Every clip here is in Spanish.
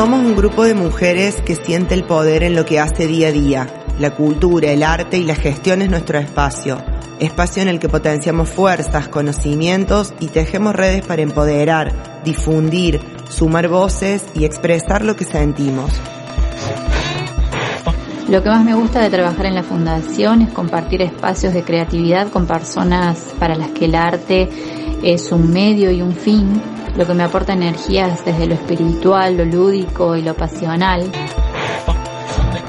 Somos un grupo de mujeres que siente el poder en lo que hace día a día. La cultura, el arte y la gestión es nuestro espacio. Espacio en el que potenciamos fuerzas, conocimientos y tejemos redes para empoderar, difundir, sumar voces y expresar lo que sentimos. Lo que más me gusta de trabajar en la fundación es compartir espacios de creatividad con personas para las que el arte es un medio y un fin lo que me aporta energías desde lo espiritual, lo lúdico y lo pasional.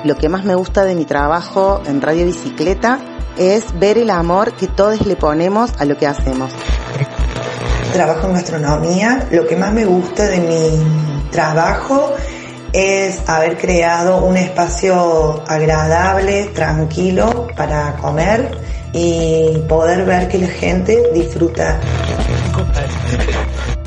Lo que más me gusta de mi trabajo en Radio Bicicleta es ver el amor que todos le ponemos a lo que hacemos. Trabajo en gastronomía. Lo que más me gusta de mi trabajo es haber creado un espacio agradable, tranquilo para comer y poder ver que la gente disfruta.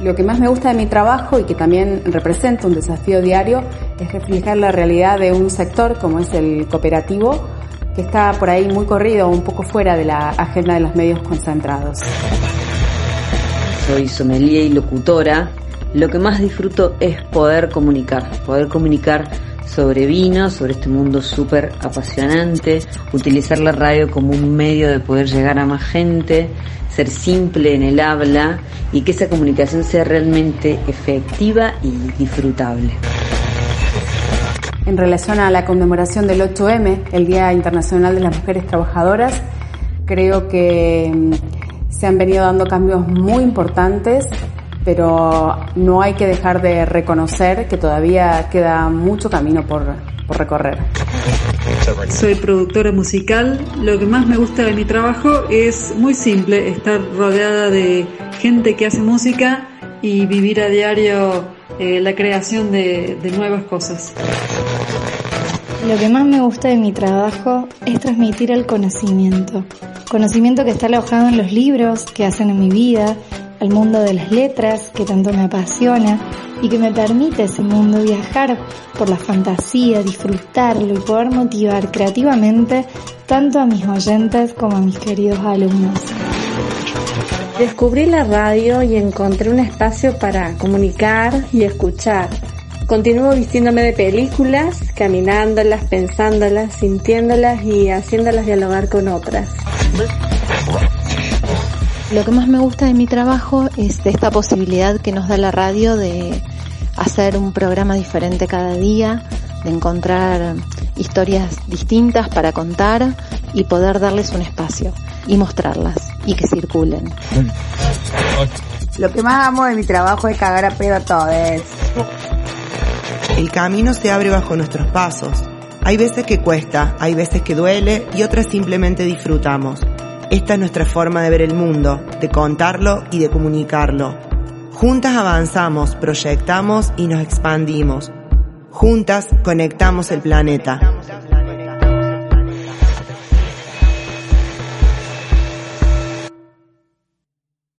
Lo que más me gusta de mi trabajo y que también representa un desafío diario es reflejar la realidad de un sector como es el cooperativo, que está por ahí muy corrido, un poco fuera de la agenda de los medios concentrados. Soy sommelier y locutora. Lo que más disfruto es poder comunicar, poder comunicar sobre vino, sobre este mundo súper apasionante, utilizar la radio como un medio de poder llegar a más gente, ser simple en el habla y que esa comunicación sea realmente efectiva y disfrutable. En relación a la conmemoración del 8M, el Día Internacional de las Mujeres Trabajadoras, creo que mm, se han venido dando cambios muy importantes pero no hay que dejar de reconocer que todavía queda mucho camino por, por recorrer. Soy productora musical. Lo que más me gusta de mi trabajo es muy simple, estar rodeada de gente que hace música y vivir a diario eh, la creación de, de nuevas cosas. Lo que más me gusta de mi trabajo es transmitir el conocimiento. Conocimiento que está alojado en los libros que hacen en mi vida, el mundo de las letras que tanto me apasiona y que me permite ese mundo viajar por la fantasía, disfrutarlo y poder motivar creativamente tanto a mis oyentes como a mis queridos alumnos. Descubrí la radio y encontré un espacio para comunicar y escuchar. Continúo vistiéndome de películas, caminándolas, pensándolas, sintiéndolas y haciéndolas dialogar con otras. Lo que más me gusta de mi trabajo es esta posibilidad que nos da la radio de hacer un programa diferente cada día, de encontrar historias distintas para contar y poder darles un espacio y mostrarlas y que circulen. Lo que más amo de mi trabajo es cagar a pedo a todos. El camino se abre bajo nuestros pasos. Hay veces que cuesta, hay veces que duele y otras simplemente disfrutamos. Esta es nuestra forma de ver el mundo, de contarlo y de comunicarlo. Juntas avanzamos, proyectamos y nos expandimos. Juntas conectamos el planeta.